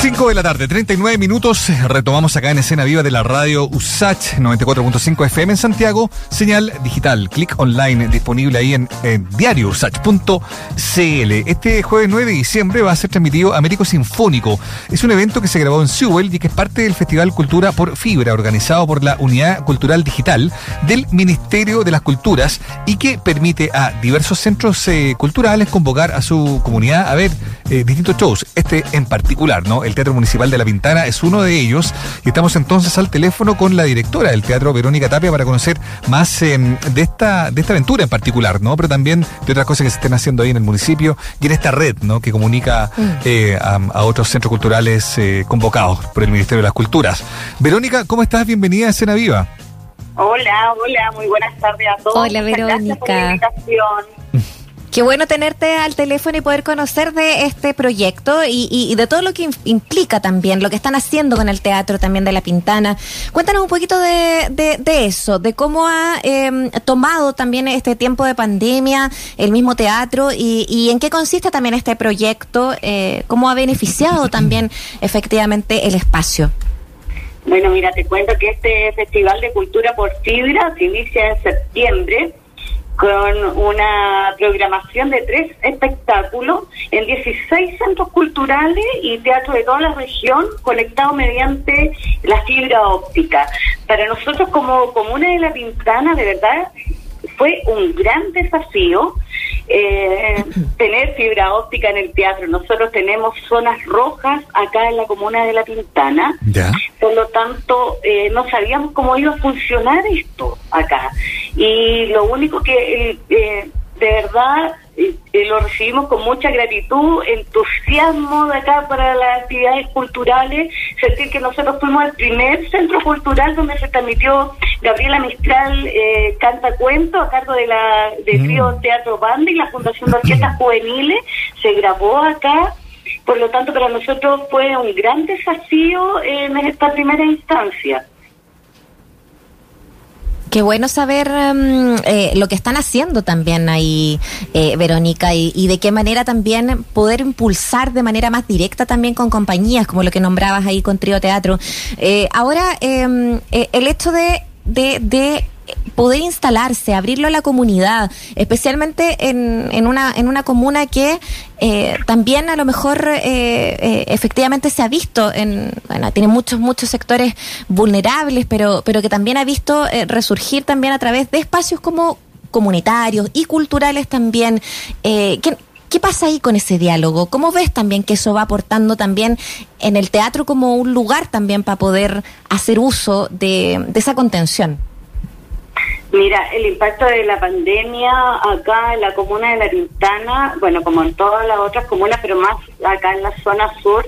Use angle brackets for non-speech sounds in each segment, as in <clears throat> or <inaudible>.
5 de la tarde, 39 minutos. Retomamos acá en escena viva de la radio USACH 94.5 FM en Santiago. Señal digital, clic online disponible ahí en, diariousach.cl. Este jueves 9 de diciembre va a ser transmitido Américo Sinfónico. Es un evento que se grabó en Sewell y que es parte del Festival Cultura por Fibra, organizado por la Unidad Cultural Digital del Ministerio de las Culturas y que permite a diversos centros eh, culturales convocar a su comunidad a ver eh, distintos shows. Este en particular, ¿no? El Teatro Municipal de La Pintana es uno de ellos y estamos entonces al teléfono con la directora del teatro, Verónica Tapia, para conocer más em, de, esta, de esta aventura en particular, ¿no? Pero también de otras cosas que se estén haciendo ahí en el municipio y en esta red, ¿no? Que comunica mm. eh, a, otros centros culturales eh, convocados por el Ministerio de las Culturas. Verónica, ¿cómo estás? Bienvenida a Escena Viva. Hola, hola, muy buenas tardes a todos. Hola, Verónica. Qué bueno tenerte al teléfono y poder conocer de este proyecto y, de todo lo que implica también, lo que están haciendo con el teatro también de La Pintana. Cuéntanos un poquito de, eso, de cómo ha em, tomado también este tiempo de pandemia el mismo teatro y, en qué consiste también este proyecto, eh, cómo ha beneficiado también efectivamente el espacio. Bueno, mira, te cuento que este Festival de Cultura por Fibra se inicia en septiembre con una programación de tres espectáculos en 16 centros culturales y teatro de toda la región conectados mediante la fibra óptica. Para nosotros como Comuna de La Pintana, de verdad, fue un gran desafío eh, tener fibra óptica en el teatro. Nosotros tenemos zonas rojas acá en la comuna de La Pintana, por lo tanto eh, no sabíamos cómo iba a funcionar esto acá. Y lo único que eh, de verdad lo recibimos con mucha gratitud, entusiasmo de acá para las actividades culturales, sentir que nosotros fuimos el primer centro cultural donde se transmitió Gabriela Mistral eh, Canta Cuento a cargo de la de mm. Teatro Banda y la Fundación de Orquestas Juveniles, se grabó acá, por lo tanto para nosotros fue un gran desafío en esta primera instancia. Qué bueno saber em, eh, lo que están haciendo también ahí, eh, Verónica, y, de qué manera también poder impulsar de manera más directa también con compañías, como lo que nombrabas ahí con Trío Teatro. Eh, ahora, em, el hecho de, de poder instalarse, abrirlo a la comunidad, especialmente en, en, una, en una comuna que eh, también a lo mejor eh, eh, efectivamente se ha visto, en, bueno, tiene muchos, muchos sectores vulnerables, pero, pero que también ha visto resurgir también a través de espacios como comunitarios y culturales también. ¿qué, ¿Qué pasa ahí con ese diálogo? ¿Cómo ves también que eso va aportando también en el teatro como un lugar también para poder hacer uso de esa contención? Mira, el impacto de la pandemia acá en la comuna de La Pintana, bueno, como en todas las otras comunas, pero más acá en la zona sur,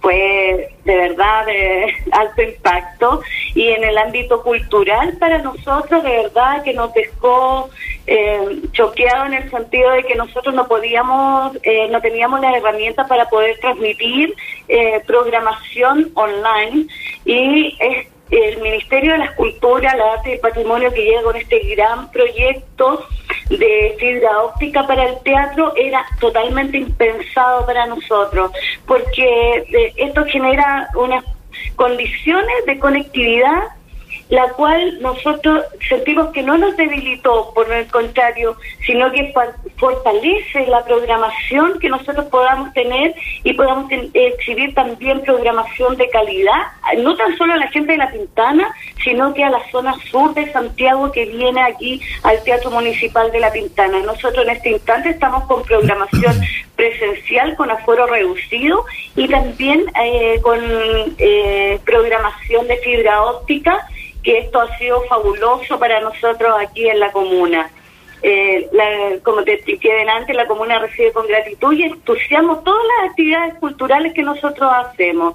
fue de verdad de <laughs> alto impacto. Y en el ámbito cultural para nosotros de verdad que nos dejó eh, choqueado en el sentido de que nosotros no podíamos, eh, no teníamos las herramientas para poder transmitir eh, programación online. Y es el Ministerio de la Escultura, la Arte y el Patrimonio que llega con este gran proyecto de fibra óptica para el teatro era totalmente impensado para nosotros, porque eh, esto genera unas condiciones de conectividad la cual nosotros sentimos que no nos debilitó, por el contrario, sino que fortalece la programación que nosotros podamos tener y podamos exhibir también programación de calidad, no tan solo a la gente de La Pintana, sino que a la zona sur de Santiago que viene aquí al Teatro Municipal de La Pintana. Nosotros en este instante estamos con programación <clears throat> presencial con aforo reducido y también eh, con eh, programación de fibra óptica que esto ha sido fabuloso para nosotros aquí en la comuna. Eh, como te expliqué delante, la comuna recibe con gratitud y entusiasmo todas las actividades culturales que nosotros hacemos.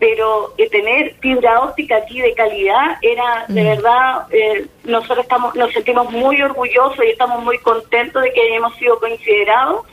Pero eh, tener fibra óptica aquí de calidad era de mm. verdad, eh, nosotros estamos, nos sentimos muy orgullosos y estamos muy contentos de que hayamos sido considerados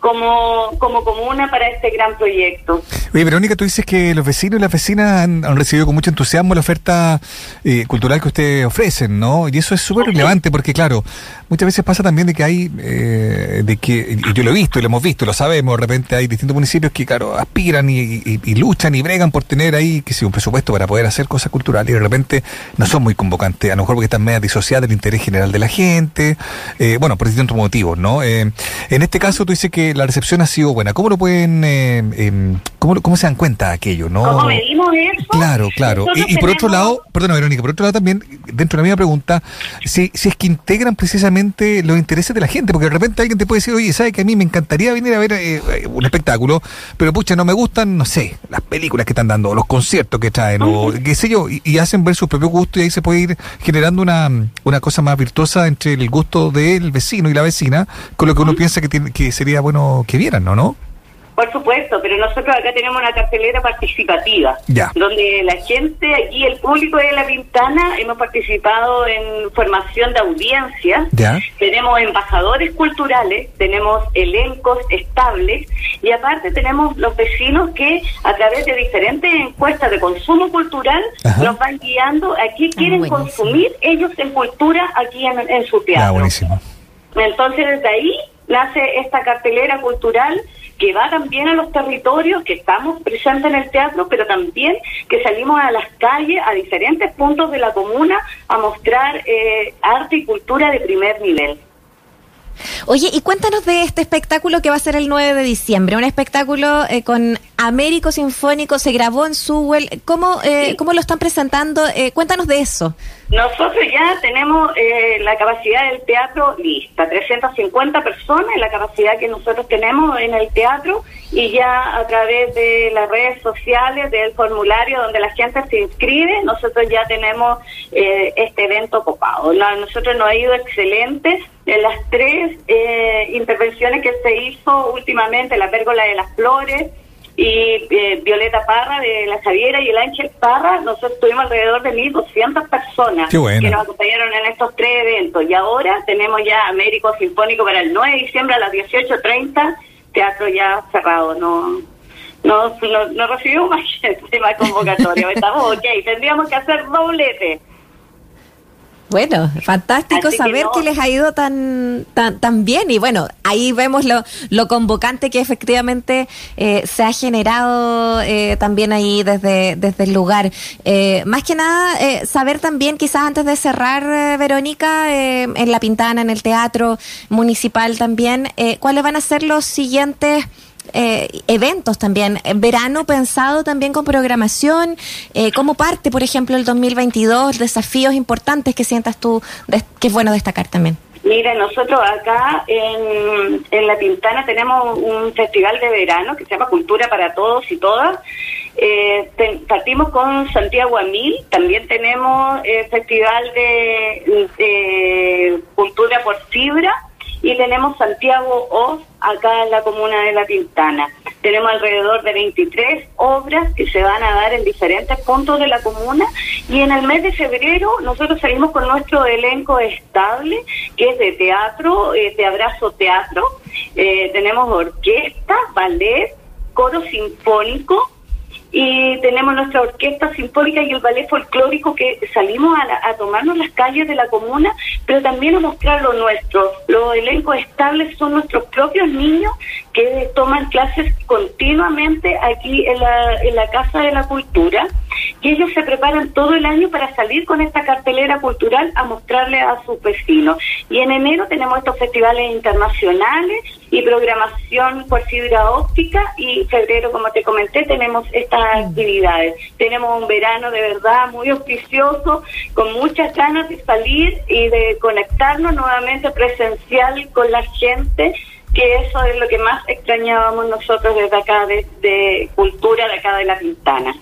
como, como comuna para este gran proyecto. Oye, Verónica, tú dices que los vecinos y las vecinas han, recibido con mucho entusiasmo la oferta eh, cultural que ustedes ofrecen, ¿no? Y eso es súper relevante porque, claro, muchas veces pasa también de que hay, eh, de que, y yo lo he visto y lo hemos visto, lo sabemos, de repente hay distintos municipios que, claro, aspiran y, luchan y bregan por tener ahí, que sí, un presupuesto para poder hacer cosas culturales y de repente no son muy convocantes, a lo mejor porque están medio disociadas del interés general de la gente, eh, bueno, por distintos motivos, ¿no? en este caso tú dices que la recepción ha sido buena. ¿Cómo lo pueden, eh, em, cómo, cómo, se dan cuenta de aquello? ¿no? ¿Cómo medimos eso? Claro, claro. Y, por otro lado, perdona Verónica, por otro lado también, dentro de la misma pregunta, si, si es que integran precisamente los intereses de la gente, porque de repente alguien te puede decir, oye, ¿sabes que a mí me encantaría venir a ver eh, un espectáculo, pero pucha, no me gustan, no sé, las películas que están dando, los conciertos que traen, o qué sé yo, y, hacen ver su propio gusto y ahí se puede ir generando una, una cosa más virtuosa entre el gusto del vecino y la vecina, con lo que uno piensa que, tiene, que sería bueno que vieran, ¿no? ¿no? Por supuesto, pero nosotros acá tenemos una cartelera participativa, donde la gente, aquí el público de La Pintana, hemos participado en formación de audiencias, tenemos embajadores culturales, tenemos elencos estables y aparte tenemos los vecinos que a través de diferentes encuestas de consumo cultural nos van guiando a qué ah, quieren consumir ellos en cultura aquí en, su teatro. buenísimo. Entonces desde ahí nace esta cartelera cultural que va también a los territorios, que estamos presentes en el teatro, pero también que salimos a las calles, a diferentes puntos de la comuna, a mostrar eh, arte y cultura de primer nivel. Oye, y cuéntanos de este espectáculo que va a ser el 9 de diciembre, un espectáculo eh, con Américo Sinfónico, se grabó en Sewell, ¿cómo, eh, ¿cómo lo están presentando? Eh, cuéntanos de eso. Nosotros ya tenemos eh, la capacidad del teatro lista, 350 personas la capacidad que nosotros tenemos en el teatro y ya a través de las redes sociales, del formulario donde la gente se inscribe, nosotros ya tenemos eh, este evento copado. nosotros nos ha ido excelente en las tres eh, intervenciones que se hizo últimamente, la pérgola de las flores, y eh, Violeta Parra de La Javiera y el Ángel Parra, nosotros tuvimos alrededor de 1.200 personas que nos acompañaron en estos tres eventos. Y ahora tenemos ya Américo Sinfónico para el 9 de diciembre a las 18.30, teatro ya cerrado, no no, no, no recibimos <laughs> más gente, más convocatoria. Estamos ok, tendríamos que hacer doblete. Bueno, fantástico saber que, les ha ido tan, tan, tan bien y bueno, ahí vemos lo, lo convocante que efectivamente eh, se ha generado eh, también ahí desde, desde el lugar. Eh, más que nada, saber también quizás antes de cerrar, Verónica, en La Pintana, en el Teatro Municipal también, cuáles van a ser los siguientes eh, eventos también. Verano pensado también con programación. Eh, ¿Cómo parte, por ejemplo, el 2022? Desafíos importantes que sientas tú que es bueno destacar también. Mira, nosotros acá en, en La Pintana tenemos un festival de verano que se llama Cultura para Todos y Todas. Eh, partimos con Santiago Amil, también tenemos el Festival de, de Cultura por Fibra y tenemos Santiago Oz acá en la comuna de La Pintana. Tenemos alrededor de 23 obras que se van a dar en diferentes puntos de la comuna y en el mes de febrero nosotros salimos con nuestro elenco estable que es de teatro, eh, de abrazo teatro. Eh, tenemos orquesta, ballet, coro sinfónico y tenemos nuestra orquesta sinfónica y el ballet folclórico que salimos a, tomarnos las calles de la comuna, pero también a mostrar lo nuestro. Los elencos estables son nuestros propios niños que toman clases continuamente aquí en la, en la Casa de la Cultura y ellos se preparan todo el año para salir con esta cartelera cultural a mostrarle a sus vecinos. Y en enero tenemos estos festivales internacionales y programación por fibra óptica y febrero, como te comenté, tenemos estas actividades. Tenemos un verano de verdad muy auspicioso, con muchas ganas de salir y de conectarnos nuevamente presencial con la gente que eso es lo que más extrañábamos nosotros desde acá, de, de cultura de acá de La Pintana.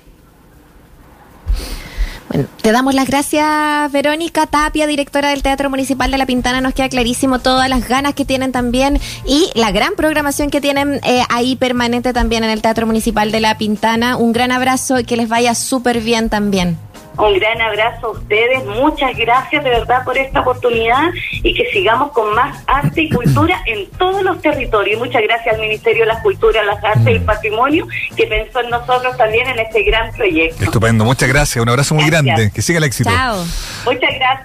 Bueno, te damos las gracias, Verónica Tapia, directora del Teatro Municipal de La Pintana. Nos queda clarísimo todas las ganas que tienen también y la gran programación que tienen eh, ahí permanente también en el Teatro Municipal de La Pintana. Un gran abrazo y que les vaya súper bien también. Un gran abrazo a ustedes, muchas gracias de verdad por esta oportunidad y que sigamos con más arte y cultura <clears throat> en todos los territorios. Muchas gracias al Ministerio de las Culturas, las Artes y el Patrimonio que pensó en nosotros también en este gran proyecto. Estupendo, muchas gracias, un abrazo muy Gracias. grande, que siga el éxito. Chao. Muchas gracias.